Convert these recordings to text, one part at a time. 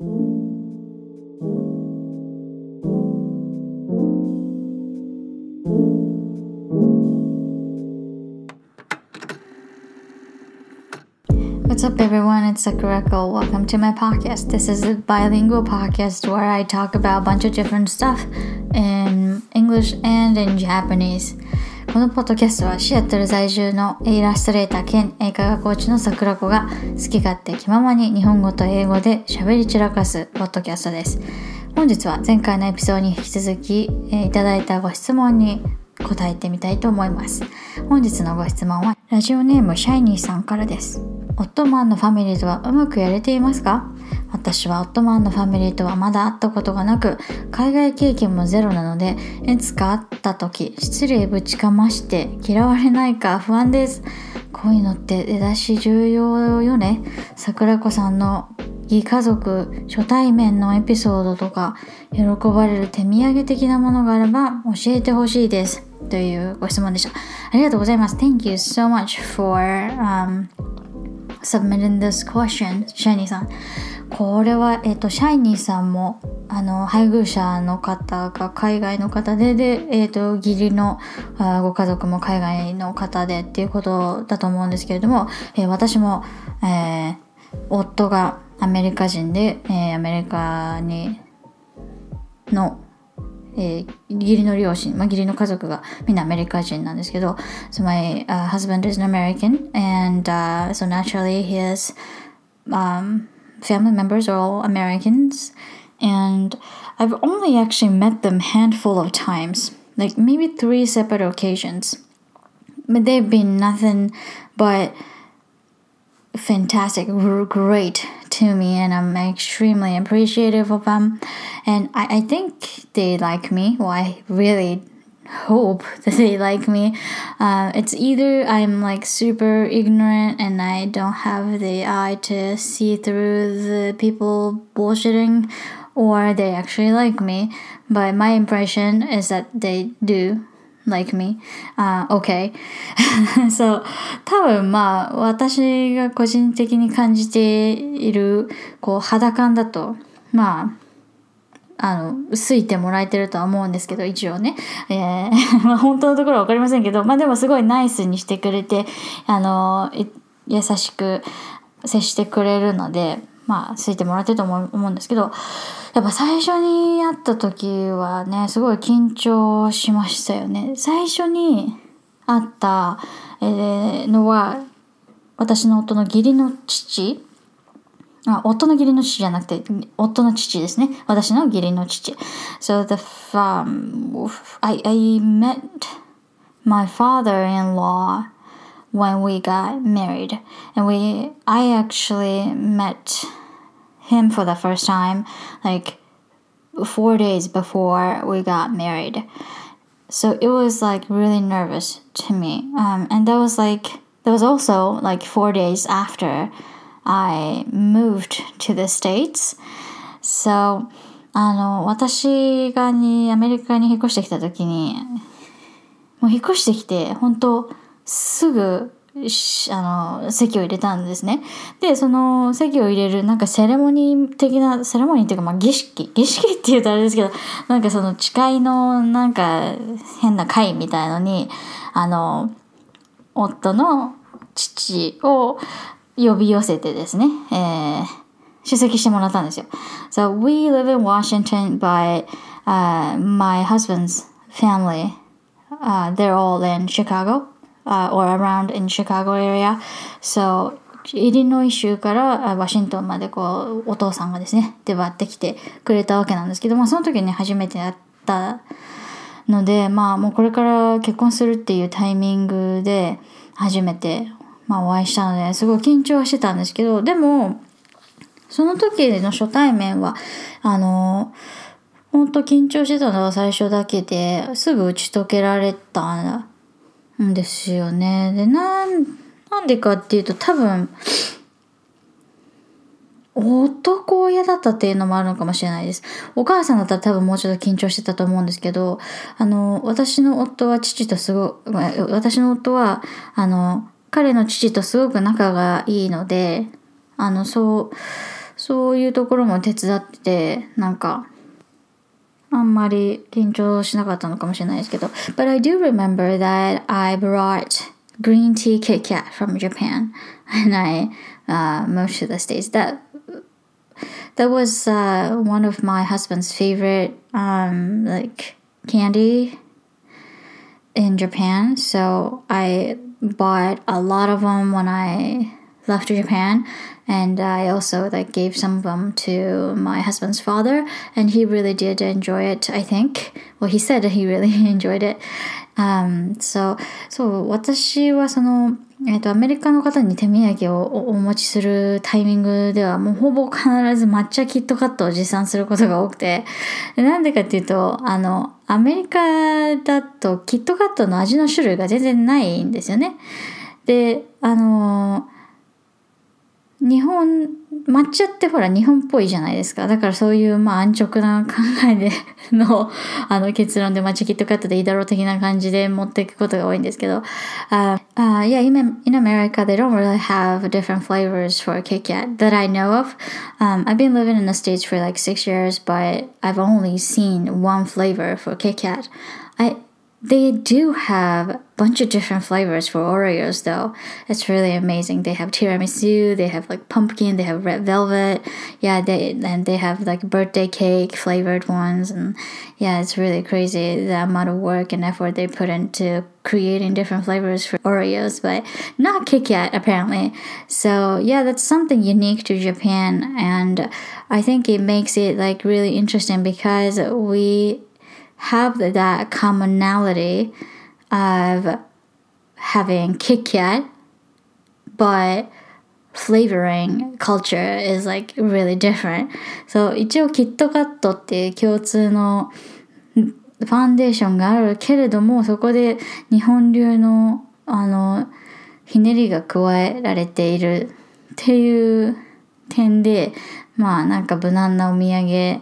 What's up, everyone? It's Sakurako. Welcome to my podcast. This is a bilingual podcast where I talk about a bunch of different stuff in English and in Japanese. このポッドキャストはシアトル在住のイラストレーター兼映画学コーチの桜子が好き勝手気ままに日本語と英語で喋り散らかすポッドキャストです。本日は前回のエピソードに引き続き、え、いただいたご質問に答えてみたいと思います。本日のご質問はラジオネームシャイニーさんからです。オットマンのファミリーとはうまくやれていますか？私はオットマンのファミリーとはまだ会ったことがなく、海外経験もゼロなので、いつか会った時、失礼ぶちかまして嫌われないか不安です。こういうのって出だし重要よね。桜子さんの義家族初対面のエピソードとか喜ばれる手土産的なものがあれば教えてほしいです。というご質問でした。ありがとうございます。Thank you so much for、um, submitting this question, シャニーさん。これは、えっ、と、シャイニーさんも、あの、配偶者の方が海外の方で、で、えっ、と、義理のあご家族も海外の方でっていうことだと思うんですけれども、えー、私も、えー、夫がアメリカ人で、えー、アメリカに、の、えー、義理の両親、まあ、義理の家族がみんなアメリカ人なんですけど、so my、uh, husband is an American and、uh, so naturally he is,、um, family members are all Americans and I've only actually met them handful of times, like maybe three separate occasions. But they've been nothing but fantastic, great to me, and I'm extremely appreciative of them. And I, I think they like me. Well, I really hope that they like me. Uh, it's either I'm like super ignorant and I don't have the eye to see through the people bullshitting, or they actually like me. But my impression is that they do like me. Uh, okay. so, 多分まあ、私が個人的に感じている、こう、肌感だと、まあ、 あの、好いてもらえてるとは思うんですけど、一応ね。えー、まあ本当のところはわかりませんけど、まあでもすごいナイスにしてくれて、あの、優しく接してくれるので、まあ、好いてもらってると思うんですけど、やっぱ最初に会った時はね、すごい緊張しましたよね。最初に会った、えー、のは、私の夫の義理の父あ夫の義理の父じゃなくて、夫の父ですね。私の義理の父。So the, um, I, I met my father-in-law when we got married. And we, I actually met him for the first time like four days before we got married. So it was like really nervous to me. Um, and that was like, that was also like four days after I moved to the States. So, あの、私がに、アメリカに引っ越してきた時に、もう引っ越してきて、本当すぐあの、席を入れたんですね。で、その席を入れる、なんかセレモニー的な、セレモニーっていうか、まあ儀式、儀式って言うとあれですけど、なんかその誓いの、なんか変な会みたいのに、あの、夫の父を呼び寄せてですね、えー、出席してもらったんですよ。So we live in Washington by、uh, my husband's family. Uh, they're all in Chicago. uh, or around in Chicago area. So イリノイ州からワシントンまでこうお父さんがですね出張ってきてくれたわけなんですけど、まあ、その時に初めて会ったのでまあもうこれから結婚するっていうタイミングで初めて、まあ、お会いしたのですごい緊張してたんですけどでもその時の初対面はあの本当緊張してたのは最初だけですぐ打ち解けられたんですよね。で、なん、なんでかっていうと多分、男親だったっていうのもあるのかもしれないです。お母さんだったら多分もうちょっと緊張してたと思うんですけど、あの、私の夫は父とすご、私の夫は、あの、彼の父とすごく仲がいいので、あの、そう、そういうところも手伝っててなんかあんまり緊張しなかったのかもしれないですけど But I do remember that I brought green tea Kit Kat from Japan and I uh, moved to the States that that was uh, one of my husband's favorite um, like candy in Japan. So I bought a lot of them when I left Japan, and I also like gave some of them to my husband's father, and he really did enjoy it. I think. Well, he said he really enjoyed it. Um, so そう私はそのえっ、と、アメリカの方に手土産をお持ちするタイミングでは、もうほぼ必ず抹茶キットカットを持参することが多くて、なんでかっていうと、あの、アメリカだとキットカットの味の種類が全然ないんですよね。で、あの、日本抹茶ってほら日本っぽいじゃないですか。だからそういうまあ安直な考えでのあの結論で抹茶キットカットでいいだろう的な感じで持っていくことが多いんですけど。Uh, uh, yeah, in, in America they don't really have different flavors for Kit Kat that I know of. Um, I've been living in the States for like six years, but I've only seen one flavor for Kit Kat. I they do have a bunch of different flavors for Oreos though. It's really amazing. They have tiramisu, they have like pumpkin, they have red velvet. Yeah, they and they have like birthday cake flavored ones and yeah, it's really crazy the amount of work and effort they put into creating different flavors for Oreos, but not Kit Kat apparently. So yeah, that's something unique to Japan and I think it makes it like really interesting because we have that commonality of having Kit Kat, but flavoring culture is like really different. So 一応キットカットっていう共通のファンデーションがあるけれども、そこで日本流のあのひねりが加えられているっていう点で、まあなんか無難なお土産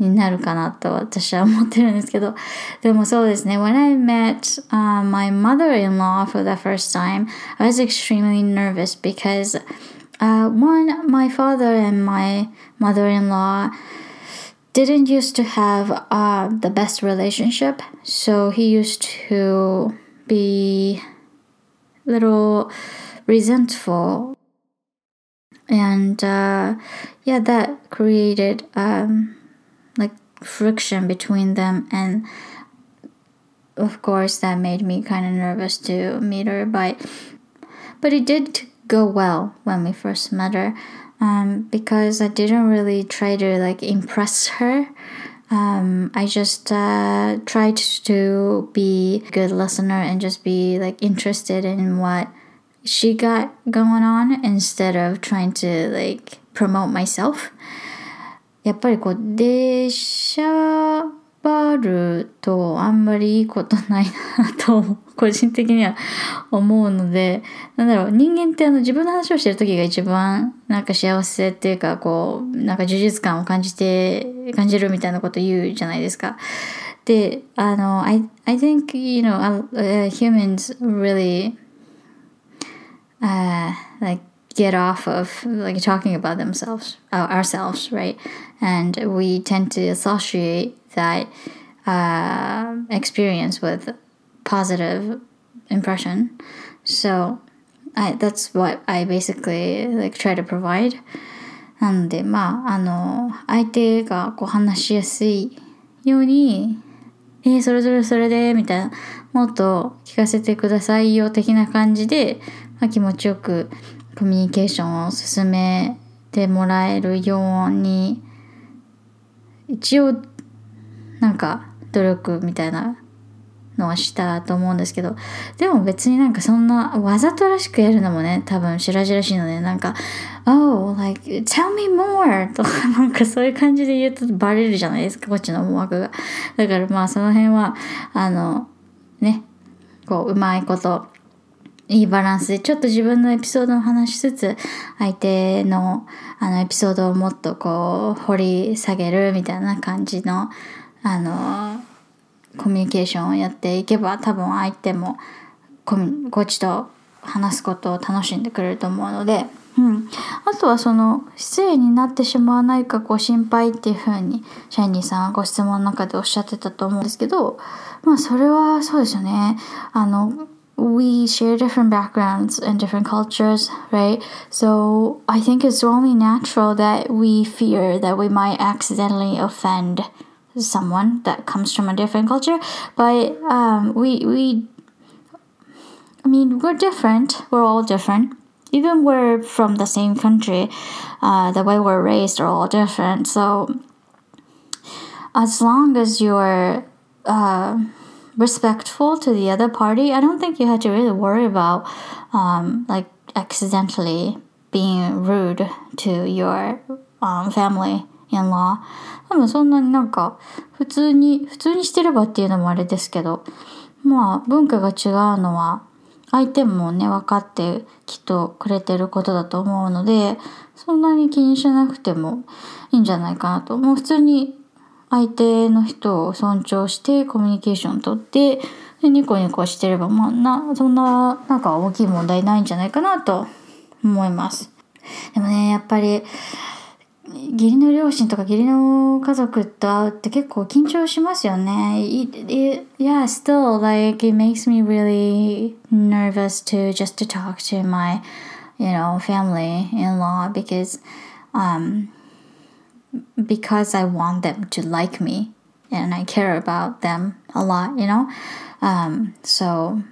になるかなと私は思ってるんですけどでもそうですね When I met、uh, my mother-in-law for the first time I was extremely nervous because uh, one my father and my mother-in-law didn't used to have uh, the best relationship so he used to be little resentful and uh, yeah that created um, like friction between them and of course that made me kind of nervous to meet her but but it did go well when we first met her um, because i didn't really try to like impress her. Um, i just uh, tried to be a good listener and just be like interested in what she got going on instead of trying to like promote myself やっぱりこう出しゃばるとあんまりいいことないなと個人的には思うのでなんだろう人間ってあの自分の話をしてる時が一番なんか幸せっていうかこうなんか充実感を感じて感じるみたいなこと言うじゃないですか。であの I, I think you know、uh, humans really uh, like get off of like talking about themselves uh, ourselves right and we tend to associate that uh, experience with positive impression so I, that's what I basically like try to provide なんでまああの相手がこう話しやすいようにえー、それぞれそれでみたいなもっと聞かせてくださいよ的な感じで、まあ、気持ちよく コミュニケーションを進めてもらえるように一応なんか努力みたいなのはしたと思うんですけどでも別になんかそんなわざとらしくやるのもね多分白々しいのでなんか「Oh like tell me more」とかなんかそういう感じで言うとバレるじゃないですかこっちの思惑が。だからまあその辺はあのねこううまいこといいバランスでちょっと自分のエピソードを話しつつ相手のあのエピソードをもっとこう掘り下げるみたいな感じのあのコミュニケーションをやっていけば多分相手もこっちと話すことを楽しんでくれると思うのでうん、あとはその失礼になってしまわないかご心配っていうふうにシャイニーさんはご質問の中でおっしゃってたと思うんですけどまあそれはそうですよね。あの we share different backgrounds and different cultures, right? So I think it's only natural that we fear that we might accidentally offend someone that comes from a different culture. But um, we we I mean we're different. We're all different. Even we're from the same country, uh, the way we're raised are all different. So as long as you're uh, respectful to the other party, I don't think you have to really worry about um, like accidentally being rude to your um, family in law. 多分そんなになんか普通に普通にしてればっていうのもあれですけどまあ文化が違うのは相手もね分かってきっとくれてることだと思うのでそんなに気にしなくてもいいんじゃないかなともう普通に相手の人を尊重してコミュニケーション取ってでニコニコしてればまあなそんななんか大きい問題ないんじゃないかなと思います。でもねやっぱり義理の両親とか義理の家族と会うって結構緊張しますよね。It, it, yeah, still, like, it makes me really nervous to just to talk to my, you know, family in law because, um, because I want them to like me and I care about them a lot, you know? Um, so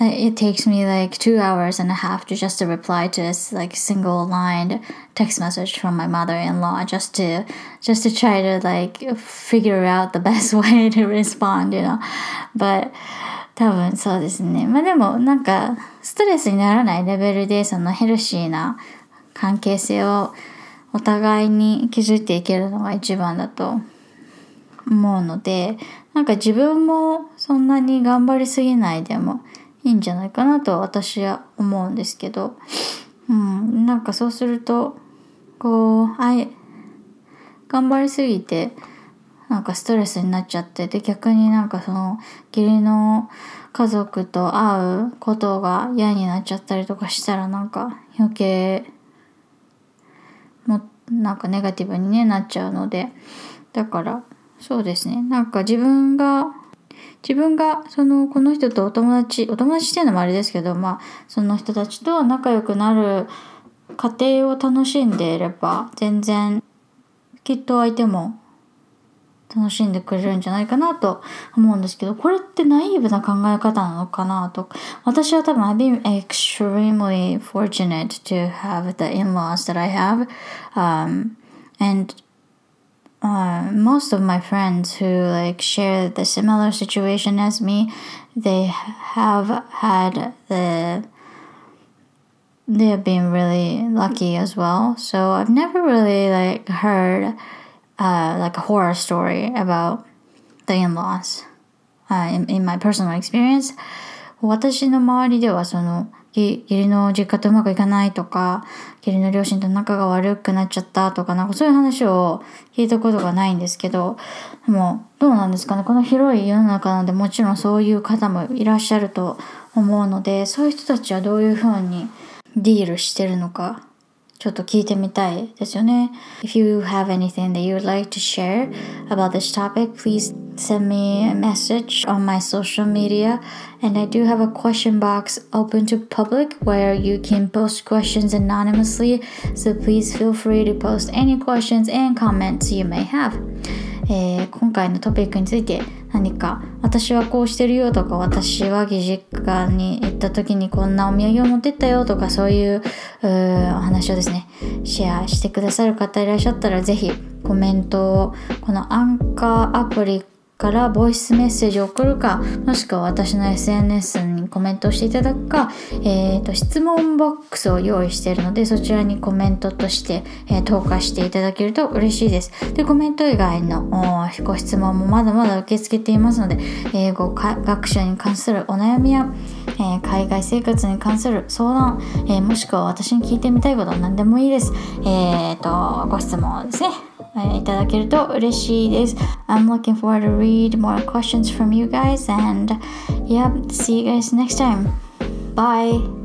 it takes me like two hours and a half to just to reply to this like single line text message from my mother-in-law just to just to try to like figure out the best way to respond, you know? But 多分そうですね。まあでもなんかストレスにならないレベルでそのヘルシーな関係性を お互いに築いていけるのが一番だと思うのでなんか自分もそんなに頑張りすぎないでもいいんじゃないかなと私は思うんですけど、うん、なんかそうするとこうあい頑張りすぎてなんかストレスになっちゃってで逆になんかその義理の家族と会うことが嫌になっちゃったりとかしたらなんか余計なんかネガティブに、ね、なっちゃうので。だからそうですね。なんか自分が自分がそのこの人とお友達お友達っていうのもあれですけどまあその人たちと仲良くなる過程を楽しんでいれば全然きっと相手も楽しんでくれるんじゃないかなと思うんですけど、これってナイーブな考え方なのかなと。私は多分 I've been extremely fortunate to have the in-laws that I have. Um, and uh, most of my friends who like share the similar situation as me, they have had the they have been really lucky as well. So I've never really like heard uh, like a horror story about the in-laws、uh, in, in my personal experience 私の周りではその義理の実家とうまくいかないとか義理の両親と仲が悪くなっちゃったとかなんかそういう話を聞いたことがないんですけどでもどうなんですかね？この広い世の中なのでもちろんそういう方もいらっしゃると思うのでそういう人たちはどういうふうにディールしてるのかちょっと聞いてみたいですよね。If you have anything that you would like to share about this topic, please send me a message on my social media. And I do have a question box open to public where you can post questions anonymously. So please feel free to post any questions and comments you may have. えー、今回のトピックについて何か私はこうしてるよとか私は義実家に行った時にこんなお土産を持ってったよとかそういうお話をですねシェアしてくださる方いらっしゃったら是非コメントをこのアンカーアプリからボイスメッセージを送るかもしくは私の SNS にコメントをしていただくか、えーと、質問ボックスを用意しているのでそちらにコメントとして、えー、投下していただけると嬉しいです。でコメント以外のご質問もまだまだ受け付けていますので英語学習に関するお悩みや、えー、海外生活に関する相談、え、もしくは私に聞いてみたいこと何でもいいです。えっ、とご質問ですね。いただけると嬉しいです。I'm looking forward to read more questions from you guys and yeah, see you guys next time. Bye.